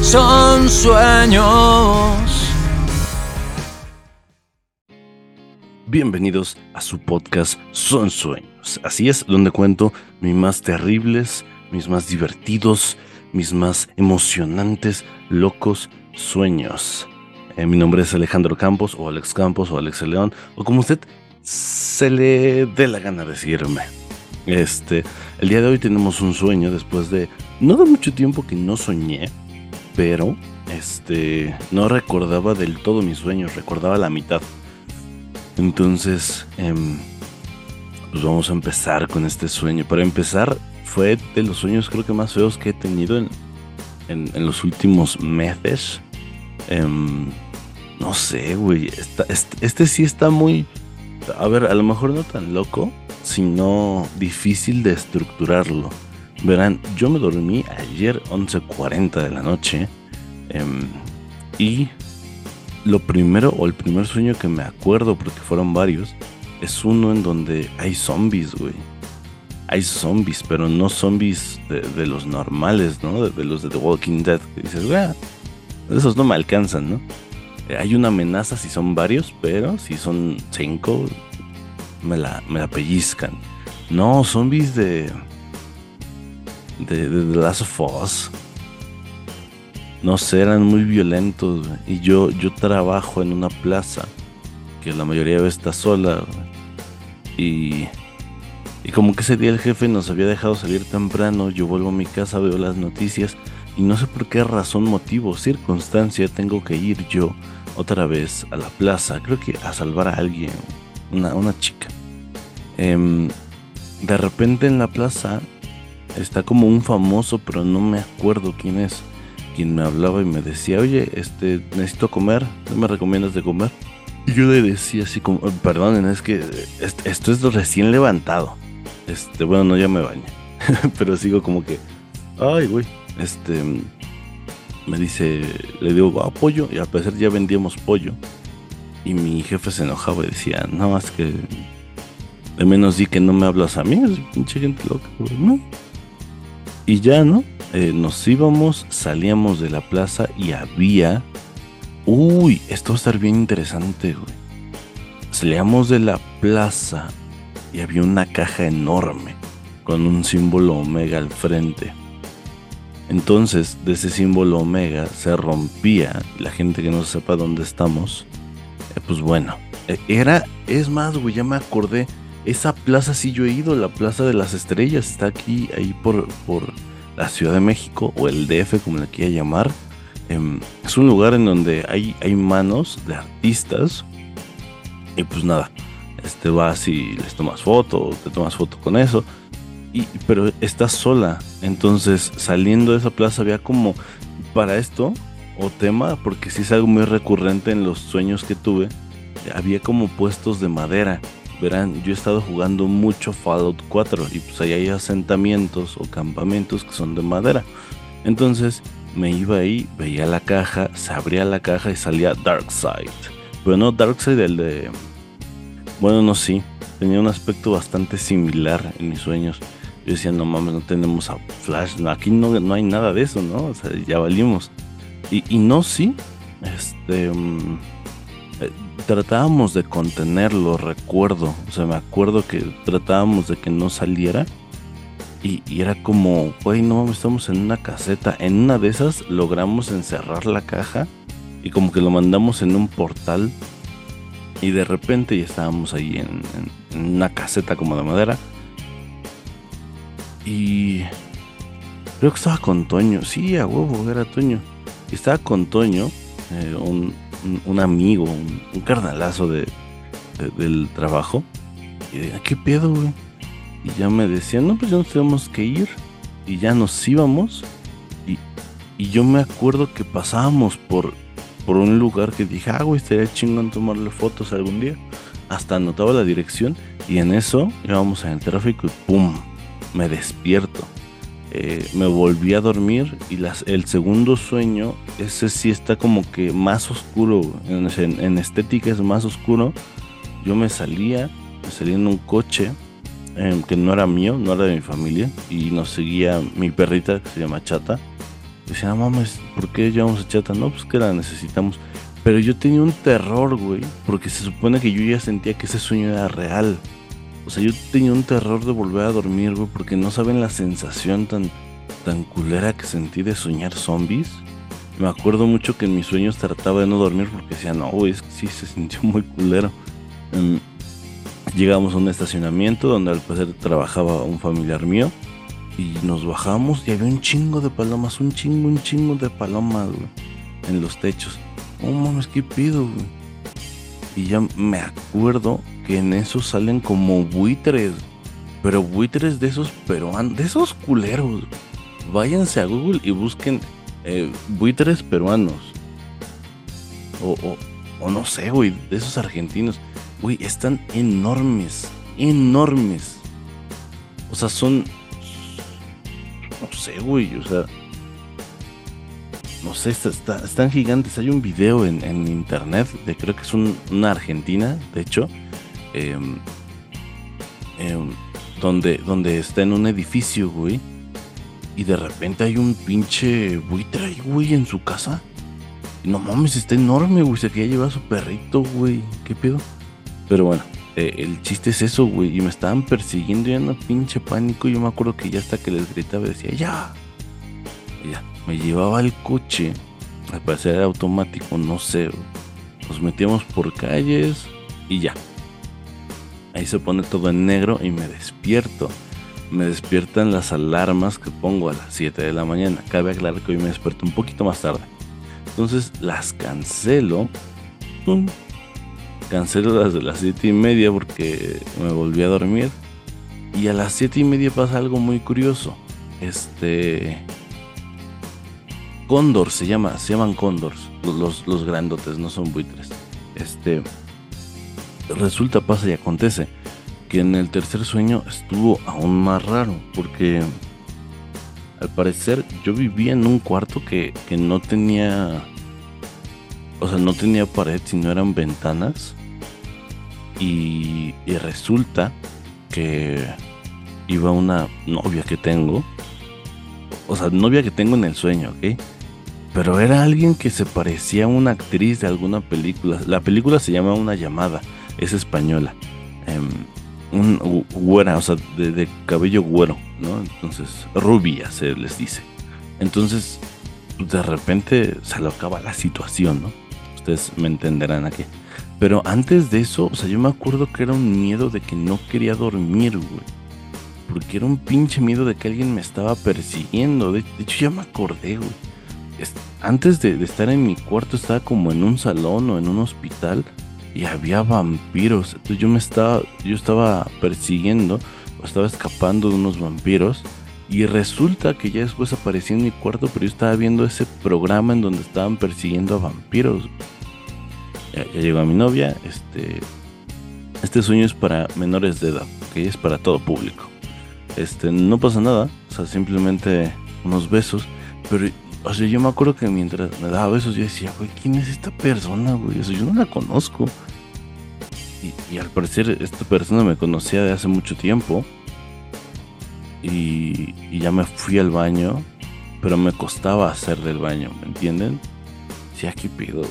son sueños. Bienvenidos a su podcast Son Sueños. Así es, donde cuento mis más terribles, mis más divertidos, mis más emocionantes, locos sueños. Eh, mi nombre es Alejandro Campos, o Alex Campos, o Alex León, o como usted se le dé la gana decirme. Este, el día de hoy tenemos un sueño después de no de mucho tiempo que no soñé, pero este no recordaba del todo mis sueños, recordaba la mitad. Entonces, em, pues vamos a empezar con este sueño. Para empezar, fue de los sueños creo que más feos que he tenido en, en, los últimos meses. Em, no sé, güey. Este, este, sí está muy... A ver, a lo mejor no tan loco, sino difícil de estructurarlo. Verán, yo me dormí ayer 11.40 de la noche em, y lo primero o el primer sueño que me acuerdo, porque fueron varios, es uno en donde hay zombies, güey. Hay zombies, pero no zombies de, los normales, ¿no? De, los de The Walking Dead. Que dices, güey, esos no me alcanzan, ¿no? Hay una amenaza si son varios, pero si son cinco, me la, me la pellizcan. No, zombies de de, de The Last of. No sé, eran muy violentos. Y yo, yo trabajo en una plaza que la mayoría de veces está sola. Y, y como que ese día el jefe nos había dejado salir temprano. Yo vuelvo a mi casa, veo las noticias. Y no sé por qué razón, motivo, circunstancia tengo que ir yo otra vez a la plaza. Creo que a salvar a alguien, una, una chica. Em, de repente en la plaza está como un famoso, pero no me acuerdo quién es, quien me hablaba y me decía, oye, este, necesito comer, ¿no me recomiendas de comer? Y yo le decía así como, perdonen, es que esto es recién levantado. Este, bueno, no, ya me bañé. pero sigo como que, ay, güey, este, me dice, le digo, ah, pollo, y a pesar ya vendíamos pollo. Y mi jefe se enojaba y decía, no, es que de menos di que no me hablas a mí, es pinche gente loca, ¿no? Y ya, ¿no? Eh, nos íbamos, salíamos de la plaza y había... Uy, esto va a estar bien interesante, güey. Salíamos de la plaza y había una caja enorme con un símbolo omega al frente. Entonces, de ese símbolo omega se rompía, la gente que no sepa dónde estamos, eh, pues bueno, eh, era, es más, güey, ya me acordé, esa plaza sí yo he ido, la Plaza de las Estrellas, está aquí, ahí por, por la Ciudad de México o el DF, como le quiera llamar. Em, es un lugar en donde hay, hay manos de artistas. Y pues nada, este vas y les tomas foto, te tomas foto con eso. Y, pero estás sola. Entonces, saliendo de esa plaza, había como para esto o tema, porque si es algo muy recurrente en los sueños que tuve, había como puestos de madera verán, yo he estado jugando mucho Fallout 4 y pues ahí hay asentamientos o campamentos que son de madera. Entonces me iba ahí, veía la caja, se abría la caja y salía Darkseid. Pero no Darkseid el de... Bueno, no, sí. Tenía un aspecto bastante similar en mis sueños. Yo decía, no mames, no tenemos a Flash. Aquí no, no hay nada de eso, ¿no? O sea, ya valimos. Y, y no, sí. Este... Mm, eh, tratábamos de contenerlo, recuerdo. O sea, me acuerdo que tratábamos de que no saliera. Y, era como, güey, no, estamos en una caseta. En una de esas logramos encerrar la caja y como que lo mandamos en un portal. Y de repente ya estábamos ahí en, una caseta como de madera. Y creo que estaba con Toño. Sí, a huevo, era Toño. Y estaba con Toño, eh, un, un, amigo, un, carnalazo de, del trabajo. Y de, ¿qué pedo, güey? Y ya me decían, no, pues ya nos tenemos que ir. Y ya nos íbamos. Y, y yo me acuerdo que pasábamos por, por un lugar que dije, ah, güey, estaría chingón tomarle fotos algún día. Hasta anotaba la dirección. Y en eso íbamos en el tráfico y ¡pum! Me despierto. Eh, me volví a dormir y las, el segundo sueño, ese sí está como que más oscuro, en, estética es más oscuro. Yo me salía, me salía en un coche em, que no era mío, no era de mi familia, y nos seguía mi perrita que se llama Chata. Decía, mames, ¿por qué llevamos a chata? No, pues que la necesitamos. Pero yo tenía un terror, güey, porque se supone que yo ya sentía que ese sueño era real. O sea, yo tenía un terror de volver a dormir, güey, porque no saben la sensación tan, tan culera que sentí de soñar zombies. Me acuerdo mucho que en mis sueños trataba de no dormir porque decía, no, güey, es que sí se sintió muy culero. Em, llegamos a un estacionamiento donde al parecer trabajaba un familiar mío y nos bajamos y había un chingo de palomas, un chingo, un chingo de palomas, güey, en los techos. Oh mames, ¿qué pido, güey? Y ya me acuerdo que en eso salen como buitres, pero buitres de esos peruanos, de esos culeros. Váyanse a Google y busquen eh, buitres peruanos. O, o, no sé, güey, de esos argentinos. Güey, están enormes, enormes. O sea, son no sé, güey, o sea, no sé, están gigantes. Hay un video en, internet de creo que es una argentina, de hecho, em, em, donde, donde está en un edificio, güey, y de repente hay un pinche buitre ahí, güey, en su casa. no mames, está enorme, güey, se quería llevar a su perrito, güey, ¿qué pedo? Pero bueno, eh, el chiste es eso, güey. Y me estaban persiguiendo y en pinche pánico. Yo me acuerdo que ya hasta que les gritaba decía, ya. ya, me llevaba el coche. Al parecer era automático, no sé. Nos metíamos por calles y ya. Ahí se pone todo en negro y me despierto. Me despiertan las alarmas que pongo a las 7 de la mañana. Cabe aclarar que hoy me despierto un poquito más tarde. Entonces las cancelo. ¡Pum! cancelo las de las siete y media porque me volví a dormir. Y a las siete y media pasa algo muy curioso. Este. Cóndor se llama, se llaman cóndors, los, los grandotes, no son buitres. Este. Resulta, pasa y acontece que en el tercer sueño estuvo aún más raro, porque al parecer yo vivía en un cuarto que, que no tenía. O sea, no tenía pared, sino eran ventanas. Y, resulta que iba una novia que tengo. O sea, novia que tengo en el sueño, ¿ok? Pero era alguien que se parecía a una actriz de alguna película. La película se llama Una llamada. Es española. Em, un güera, o sea, de, cabello güero, ¿no? Entonces, rubia se les dice. Entonces, de repente se le acaba la situación, ¿no? Ustedes me entenderán aquí. Pero antes de eso, o sea, yo me acuerdo que era un miedo de que no quería dormir, güey. Porque era un pinche miedo de que alguien me estaba persiguiendo. De, hecho, ya me acordé, güey. antes de, estar en mi cuarto, estaba como en un salón o en un hospital y había vampiros. Entonces yo me estaba, yo estaba persiguiendo estaba escapando de unos vampiros. Y resulta que ya después aparecí en mi cuarto, pero yo estaba viendo ese programa en donde estaban persiguiendo a vampiros ya, llegó a mi novia. Este, este sueño es para menores de edad, que es para todo público. Este, no pasa nada, o sea, simplemente unos besos. Pero, o sea, yo me acuerdo que mientras me daba besos, yo decía, güey, ¿quién es esta persona, güey? O sea, yo no la conozco. Y, al parecer, esta persona me conocía de hace mucho tiempo. Y, ya me fui al baño, pero me costaba hacer del baño, ¿me entienden? Sí, aquí pido,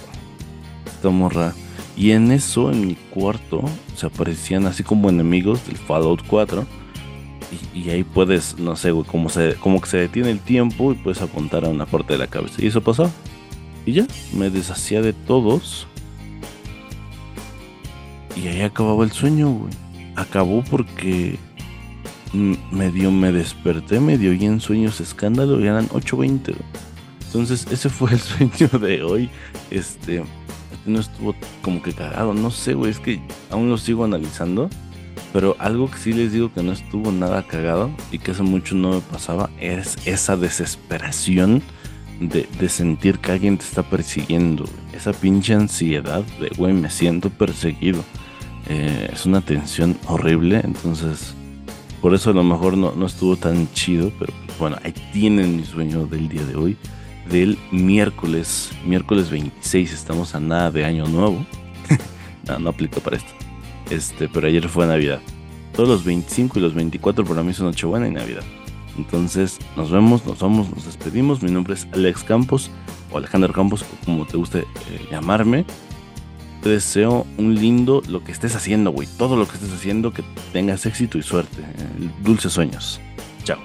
esta morra. Y en eso, en mi cuarto, se aparecían así como enemigos del Fallout 4. Y, ahí puedes, no sé, como, se, como que se detiene el tiempo y puedes apuntar a una parte de la cabeza. Y eso pasó. Y ya, me deshacía de todos. Y ahí acababa el sueño, güey. Acabó porque medio me desperté, medio y en sueños escándalo y eran 8.20. Entonces ese fue el sueño de hoy. Este, no estuvo como que cagado. No sé, güey, es que aún lo sigo analizando. Pero algo que sí les digo que no estuvo nada cagado y que hace mucho no me pasaba es esa desesperación de, sentir que alguien te está persiguiendo. Esa pinche ansiedad de, güey, me siento perseguido. Eh, es una tensión horrible, entonces por eso a lo mejor no, no estuvo tan chido, pero pues, bueno, ahí tienen mi sueño del día de hoy del miércoles, miércoles 26, estamos a nada de año nuevo. no, no aplica para esto. Este, pero ayer fue Navidad. Todos los 25 y los 24 para mí son Nochebuena y Navidad. Entonces, nos vemos, nos vamos, nos despedimos. Mi nombre es Alex Campos o Alejandro Campos, como te guste eh, llamarme. Te deseo un lindo lo que estés haciendo, güey. Todo lo que estés haciendo, que tengas éxito y suerte. dulces sueños. Chao.